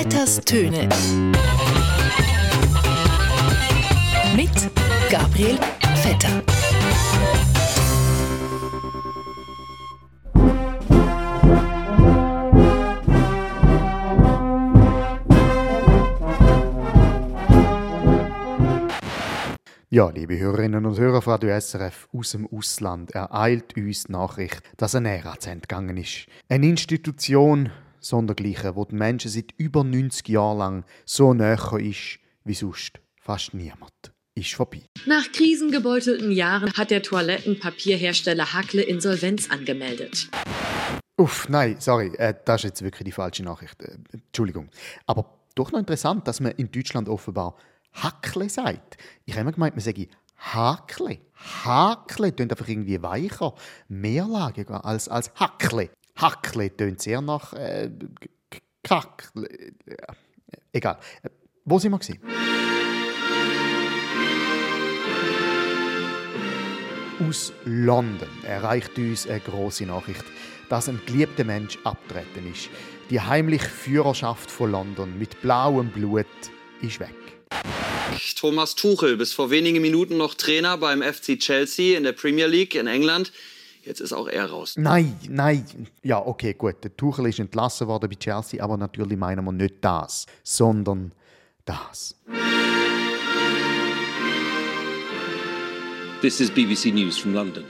Vetters Töne. Mit Gabriel Vetter. Ja, liebe Hörerinnen und Hörer von Radio SRF aus dem Ausland, ereilt uns die Nachricht, dass ein Ära entgangen ist. Eine Institution, sondergleichen, wo den Menschen seit über 90 Jahren lang so näher ist wie sonst fast niemand. Ist vorbei. Nach krisengebeutelten Jahren hat der Toilettenpapierhersteller Hackle Insolvenz angemeldet. Uff, nein, sorry, äh, das ist jetzt wirklich die falsche Nachricht. Äh, Entschuldigung. Aber doch noch interessant, dass man in Deutschland offenbar Hackle sagt. Ich habe immer gemeint, man sage Hakle. Hakle tönt einfach irgendwie weicher, mehrlagiger als, als Hackle. Hackle tönt sehr nach äh, Kack. Egal. Wo sind wir? Aus London erreicht uns eine große Nachricht, dass ein geliebter Mensch abtreten ist. Die heimliche Führerschaft von London mit blauem Blut ist weg. Thomas Tuchel, bis vor wenigen Minuten noch Trainer beim FC Chelsea in der Premier League in England. Jetzt ist auch er raus. Nein, nein. Ja, okay, gut. Der Tuchel ist entlassen worden bei Chelsea, aber natürlich meinen wir nicht das, sondern das. This is BBC News from London.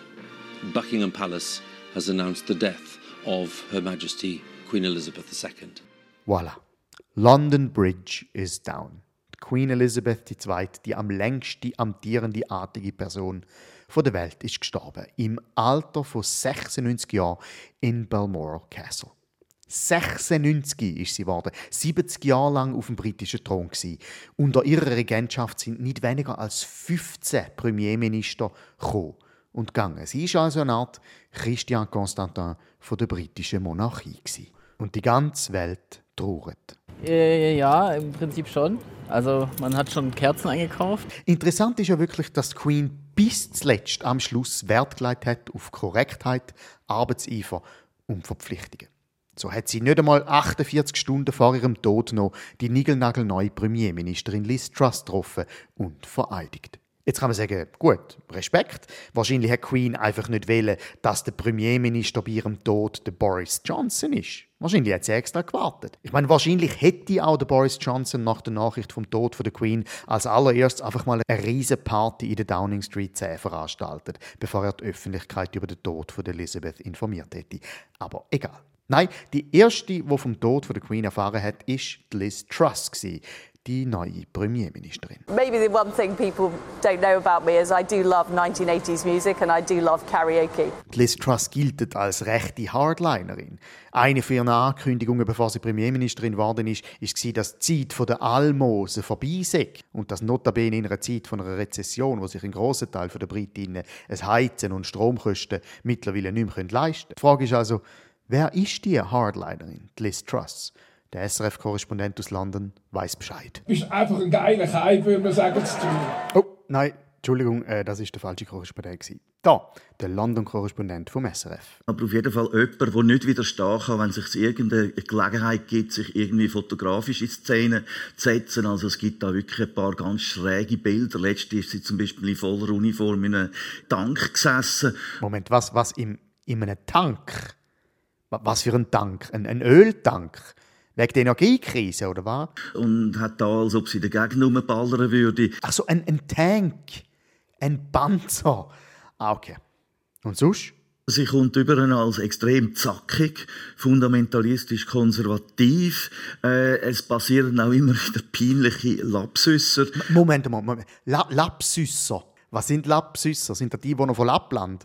Buckingham Palace has announced the death of Her Majesty Queen Elizabeth II. Voilà. London Bridge is down. Queen Elizabeth II, die am längsten amtierende artige Person der Welt, ist gestorben. Im Alter von 96 Jahren in Balmoral Castle. 96 ist sie geworden, 70 Jahre lang auf dem britischen Thron gewesen. Unter ihrer Regentschaft sind nicht weniger als 15 Premierminister gekommen und gegangen. Sie ist also eine Art Christian Constantin von der britischen Monarchie gewesen. Und die ganze Welt trauert. Äh, ja, im Prinzip schon. Also man hat schon Kerzen eingekauft. Interessant ist ja wirklich, dass Queen bis zuletzt am Schluss Wert gelegt hat auf Korrektheit, Arbeitseifer und Verpflichtungen. So hat sie nicht einmal 48 Stunden vor ihrem Tod noch die niegelnagelneue Premierministerin Liz Truss getroffen und vereidigt. Jetzt kann man sagen, gut, Respekt. Wahrscheinlich hat Queen einfach nicht wollen, dass der Premierminister bei ihrem Tod der Boris Johnson ist. Wahrscheinlich hat sie extra gewartet. Ich meine, wahrscheinlich hätte auch der Boris Johnson nach der Nachricht vom Tod von der Queen als allererstes einfach mal eine riesige Party in der Downing Street 10 veranstaltet, bevor er die Öffentlichkeit über den Tod von Elizabeth informiert hätte. Aber egal. Nein, die erste, die vom Tod von der Queen erfahren hat, ist Liz Truss die neue Premierministerin. Maybe the one thing people don't know about me is I do love 1980s music and I do love karaoke. Liz Truss gilt als rechte Hardlinerin. Eine von ihren Ankündigungen, bevor sie Premierministerin geworden ist, war, dass die Zeit der Almosen vorbei sei. Und das notabene in einer Zeit von einer Rezession, wo sich ein grosser Teil der Britinnen es Heizen und Stromkosten mittlerweile nicht mehr leisten können. Die Frage ist also, wer ist die Hardlinerin, Liz Truss? Der SRF-Korrespondent aus London weiß Bescheid. Du bist einfach ein geiler Kai, würde man sagen. Oh, nein, Entschuldigung, äh, das ist der falsche Korrespondent. Da, der London-Korrespondent vom SRF. Aber auf jeden Fall jemand, der nicht widerstehen kann, wenn sich irgendeine Gelegenheit gibt, sich irgendwie fotografisch in Szene zu setzen. Also es gibt da wirklich ein paar ganz schräge Bilder. Letzte ist sie zum Beispiel in voller Uniform in einem Tank gesessen. Moment, was, was in, in einem Tank? Was für ein Tank? Ein, ein Öltank? Wegen der Energiekrise, oder was? Und hat da, als ob sie dagegen rumballern würde. Ach so, ein, ein Tank. Ein Panzer. Ah, okay. Und sonst? Sie kommt über als extrem zackig, fundamentalistisch konservativ. Äh, es passieren auch immer wieder peinliche Lapsüsser. Moment, Moment, Moment. La Lapsüsser. Was sind Lapsüsser? Sind das die, die noch von Lappland?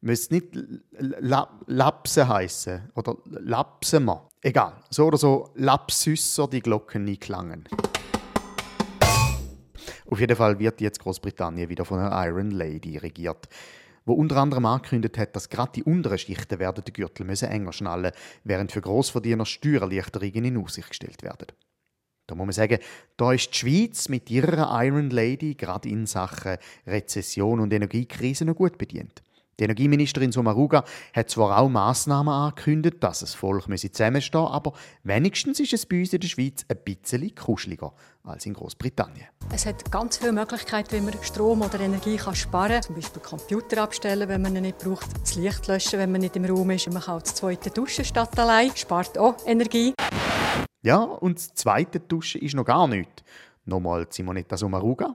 Müsste nicht La Lapse heißen oder Lapsemer. Egal, so oder so, Lapsüsser die Glocken nie klangen. Auf jeden Fall wird jetzt Großbritannien wieder von einer Iron Lady regiert, wo unter anderem angekündigt hat, dass gerade die unteren Schichten werden den Gürtel müssen enger schnallen, während für Großverdiener Steuererleichterungen in Aussicht gestellt werden. Da muss man sagen, da ist die Schweiz mit ihrer Iron Lady gerade in Sachen Rezession und Energiekrise noch gut bedient. Die Energieministerin Sommaruga hat zwar auch Massnahmen angekündigt, dass das Volk zusammenstehen müsse, aber wenigstens ist es bei uns in der Schweiz ein bisschen kuscheliger als in Großbritannien. Es hat ganz viele Möglichkeiten, wie man Strom oder Energie kann sparen kann. Zum Beispiel Computer abstellen, wenn man ihn nicht braucht, das Licht löschen, wenn man nicht im Raum ist. Man kann auch das zweite duschen statt allein, spart auch Energie. Ja, und das zweite Duschen ist noch gar nichts. Nochmal Simonetta Sommaruga.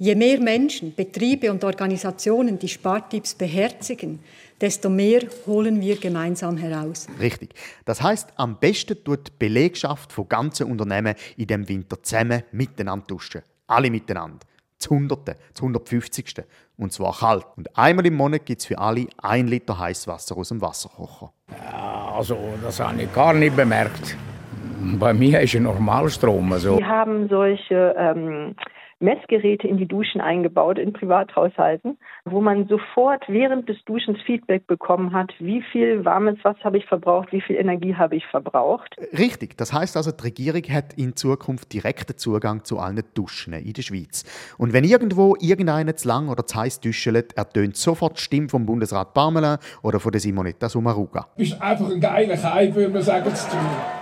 Je mehr Menschen, Betriebe und Organisationen die Spartipps beherzigen, desto mehr holen wir gemeinsam heraus. Richtig. Das heißt, am besten tut die Belegschaft von ganzen Unternehmen in dem Winter zusammen miteinander duschen. Alle miteinander. Das Hunderte, das 150. Und zwar kalt. Und einmal im Monat gibt es für alle ein Liter Heißwasser aus dem Wasserkocher. Ja, also, das habe ich gar nicht bemerkt. Bei mir ist ein Normalstrom. Also. Wir haben solche ähm, Messgeräte in die Duschen eingebaut in Privathaushalten, wo man sofort während des Duschens Feedback bekommen hat, wie viel warmes Wasser habe ich verbraucht, wie viel Energie habe ich verbraucht. Richtig, das heißt also, die Regierung hat in Zukunft direkten Zugang zu allen Duschen in der Schweiz. Und wenn irgendwo irgendeiner zu lang oder zu heiß duschelt, ertönt sofort die Stimme vom Bundesrat Parmelin oder von der Simonetta Sommaruga. Du bist einfach ein geiler Kai, würde man sagen.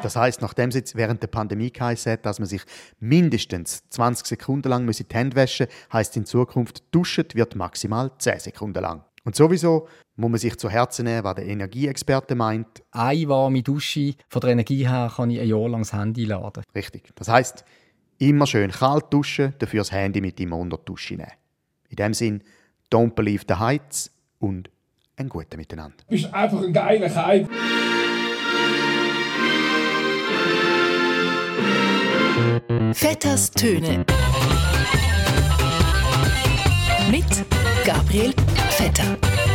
Das heißt, nachdem es jetzt während der Pandemie geheißen hat, dass man sich mindestens 20 Sekunden lang müssen die Hände waschen heisst in Zukunft, duschen wird maximal 10 Sekunden lang. Und sowieso muss man sich zu Herzen nehmen, was der Energieexperte meint. Eine warme Dusche von der Energie her kann ich ein Jahr lang das Handy laden. Richtig. Das heisst, immer schön kalt duschen, dafür das Handy mit immer unter die Dusche nehmen. In dem Sinn, don't believe the heights und ein guten Miteinander. Du bist einfach ein geiler Kai. Vetters Töne. Mit Gabriel Vetter.